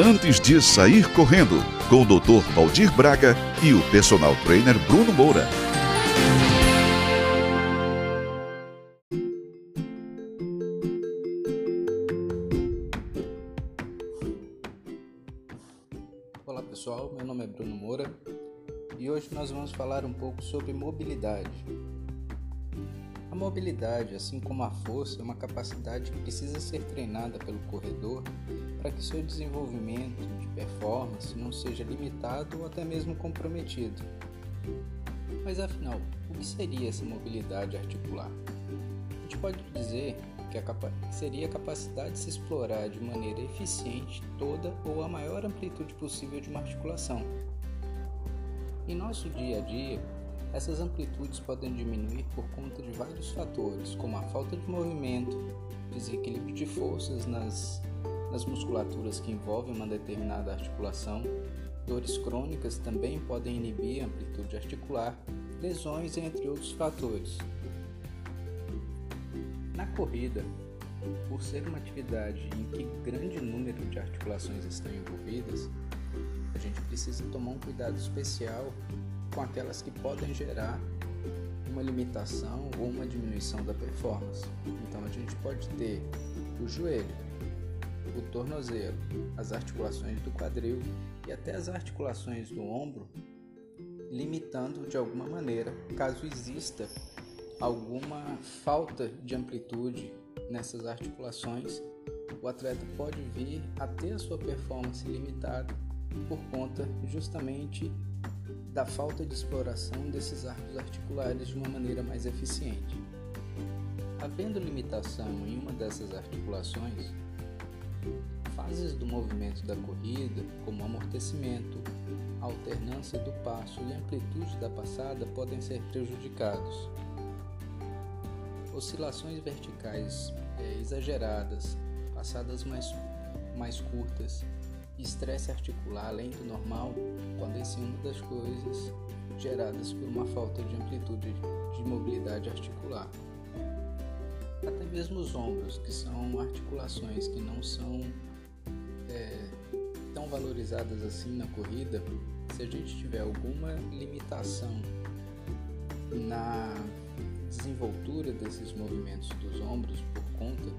Antes de sair correndo, com o Dr. Valdir Braga e o personal trainer Bruno Moura. Olá pessoal, meu nome é Bruno Moura e hoje nós vamos falar um pouco sobre mobilidade. A mobilidade, assim como a força, é uma capacidade que precisa ser treinada pelo corredor para que seu desenvolvimento de performance não seja limitado ou até mesmo comprometido. Mas afinal, o que seria essa mobilidade articular? A gente pode dizer que seria a capacidade de se explorar de maneira eficiente toda ou a maior amplitude possível de uma articulação. Em nosso dia a dia, essas amplitudes podem diminuir por conta de vários fatores, como a falta de movimento, desequilíbrio de forças nas, nas musculaturas que envolvem uma determinada articulação, dores crônicas também podem inibir a amplitude articular, lesões, entre outros fatores. Na corrida, por ser uma atividade em que grande número de articulações estão envolvidas, a gente precisa tomar um cuidado especial com aquelas que podem gerar uma limitação ou uma diminuição da performance. Então a gente pode ter o joelho, o tornozelo, as articulações do quadril e até as articulações do ombro, limitando de alguma maneira, caso exista alguma falta de amplitude nessas articulações, o atleta pode vir a ter a sua performance limitada por conta justamente da falta de exploração desses arcos articulares de uma maneira mais eficiente. Havendo limitação em uma dessas articulações, fases do movimento da corrida, como amortecimento, alternância do passo e amplitude da passada, podem ser prejudicados. Oscilações verticais é, exageradas, passadas mais, mais curtas, estresse articular além do normal podem ser uma das coisas geradas por uma falta de amplitude de mobilidade articular. Até mesmo os ombros, que são articulações que não são é, tão valorizadas assim na corrida, se a gente tiver alguma limitação na desenvoltura desses movimentos dos ombros por conta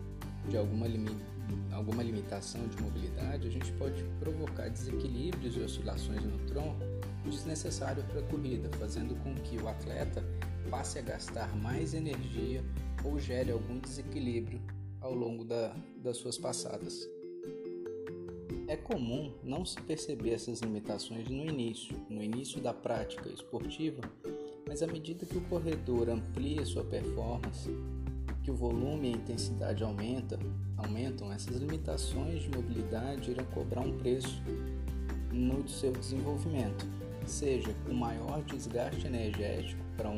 de alguma limitação alguma limitação de mobilidade, a gente pode provocar desequilíbrios e oscilações no tronco desnecessários para a corrida, fazendo com que o atleta passe a gastar mais energia ou gere algum desequilíbrio ao longo da, das suas passadas. É comum não se perceber essas limitações no início, no início da prática esportiva, mas à medida que o corredor amplia sua performance, que o volume e a intensidade aumenta, aumentam, essas limitações de mobilidade irão cobrar um preço no seu desenvolvimento, seja com maior desgaste energético para um,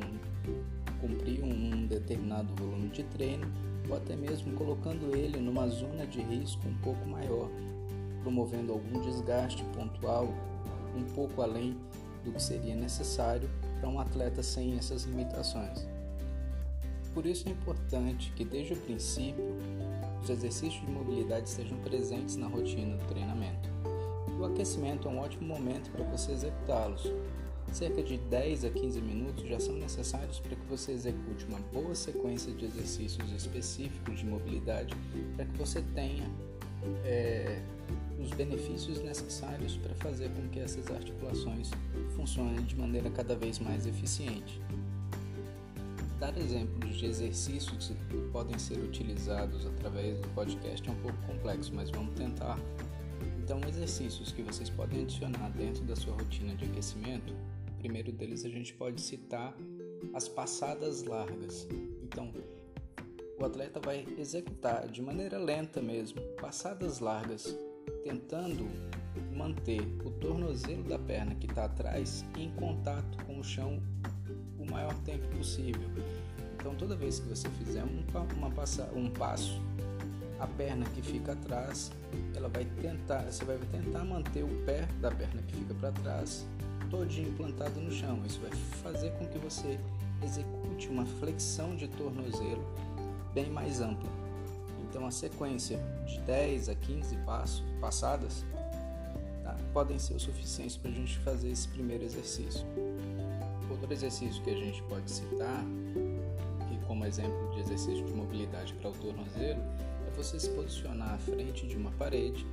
cumprir um determinado volume de treino, ou até mesmo colocando ele numa zona de risco um pouco maior, promovendo algum desgaste pontual um pouco além do que seria necessário para um atleta sem essas limitações. Por isso é importante que desde o princípio os exercícios de mobilidade sejam presentes na rotina do treinamento. O aquecimento é um ótimo momento para você executá-los. Cerca de 10 a 15 minutos já são necessários para que você execute uma boa sequência de exercícios específicos de mobilidade para que você tenha é, os benefícios necessários para fazer com que essas articulações funcionem de maneira cada vez mais eficiente. Dar exemplos de exercícios que podem ser utilizados através do podcast é um pouco complexo, mas vamos tentar. Então, exercícios que vocês podem adicionar dentro da sua rotina de aquecimento, primeiro deles a gente pode citar as passadas largas. Então, o atleta vai executar de maneira lenta mesmo, passadas largas, tentando manter o tornozelo da perna que está atrás em contato com o chão o maior tempo possível. Então, toda vez que você fizer um, uma passa, um passo, a perna que fica atrás, ela vai tentar, você vai tentar manter o pé da perna que fica para trás todinho implantado no chão. Isso vai fazer com que você execute uma flexão de tornozelo bem mais ampla. Então, a sequência de 10 a 15 passos, passadas tá? podem ser o suficientes para a gente fazer esse primeiro exercício. Outro exercício que a gente pode citar, que como exemplo de exercício de mobilidade para o tornozelo, é você se posicionar à frente de uma parede,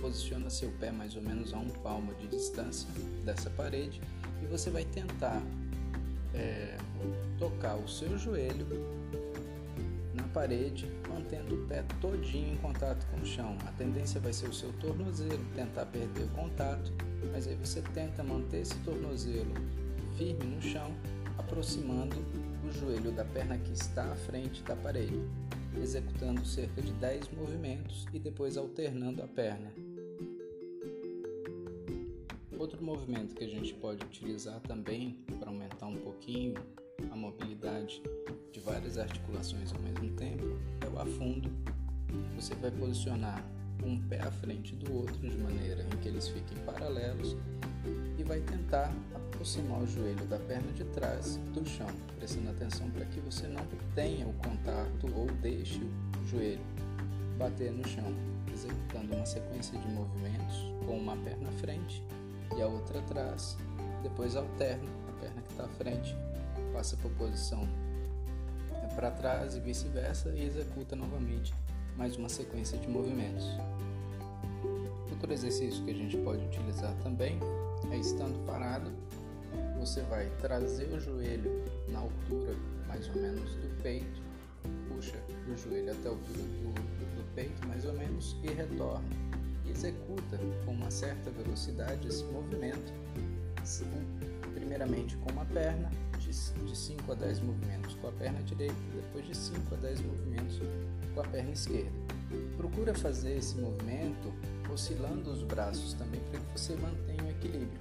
posiciona seu pé mais ou menos a um palmo de distância dessa parede e você vai tentar é, tocar o seu joelho na parede, mantendo o pé todinho em contato com o chão. A tendência vai ser o seu tornozelo tentar perder o contato, mas aí você tenta manter esse tornozelo firme no chão, aproximando o joelho da perna que está à frente da parede, executando cerca de 10 movimentos e depois alternando a perna. Outro movimento que a gente pode utilizar também para aumentar um pouquinho a mobilidade de várias articulações ao mesmo tempo é o afundo. Você vai posicionar um pé à frente do outro de maneira em que eles fiquem paralelos e vai tentar aproximar o joelho da perna de trás do chão, prestando atenção para que você não tenha o contato ou deixe o joelho bater no chão, executando uma sequência de movimentos com uma perna à frente e a outra atrás. Depois alterna a perna que está à frente, passa por posição para trás e vice-versa e executa novamente mais uma sequência de movimentos. Outro exercício que a gente pode utilizar também é estando parado, você vai trazer o joelho na altura mais ou menos do peito, puxa o joelho até a altura do, do peito mais ou menos e retorna. Executa com uma certa velocidade esse movimento, primeiramente com uma perna, de 5 a 10 movimentos com a perna direita, depois de 5 a 10 movimentos com a perna esquerda. Procura fazer esse movimento oscilando os braços também para que você mantenha o equilíbrio.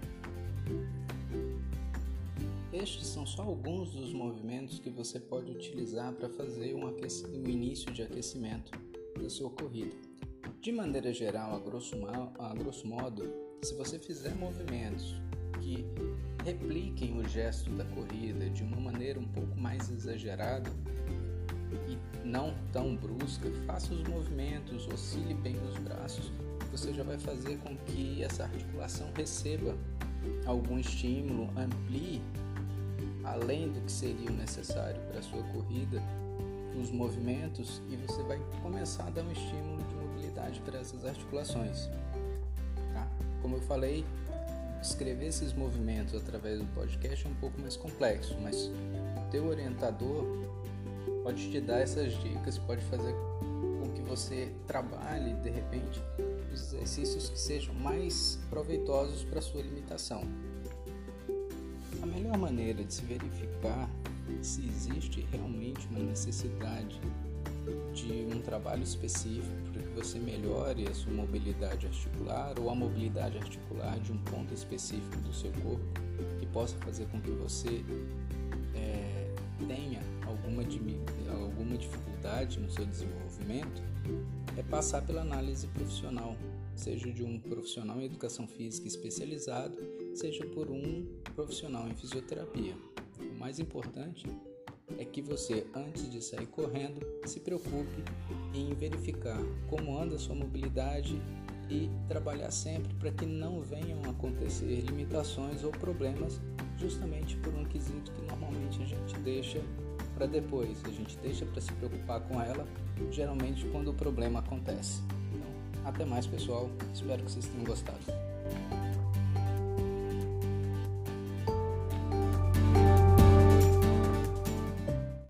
Estes são só alguns dos movimentos que você pode utilizar para fazer um, um, início de aquecimento da sua corrida. De maneira geral, a grosso, a grosso modo, se você fizer movimentos que repliquem o gesto da corrida de uma maneira um pouco mais exagerada e não tão brusca, faça os movimentos, oscile bem os braços, você já vai fazer com que essa articulação receba algum estímulo, amplie além do que seria necessário para a sua corrida, os movimentos e você vai começar a dar um estímulo mobilidade para essas articulações. Tá? Como eu falei, escrever esses movimentos através do podcast é um pouco mais complexo, mas o teu orientador pode te dar essas dicas, pode fazer com que você trabalhe de repente os exercícios que sejam mais proveitosos para sua limitação. A melhor maneira de se verificar se existe realmente uma necessidade de um trabalho específico para que você melhore a sua mobilidade articular ou a mobilidade articular de um ponto específico do seu corpo que possa fazer com que você é, tenha alguma, alguma dificuldade no seu desenvolvimento, é passar pela análise profissional, seja de um profissional em educação física especializado, seja por um profissional em fisioterapia. O mais importante é que você, antes de sair correndo, se preocupe em verificar como anda sua mobilidade e trabalhar sempre para que não venham acontecer limitações ou problemas justamente por um quesito que normalmente a gente deixa para depois, a gente deixa para se preocupar com ela, geralmente quando o problema acontece. Então, até mais pessoal, espero que vocês tenham gostado.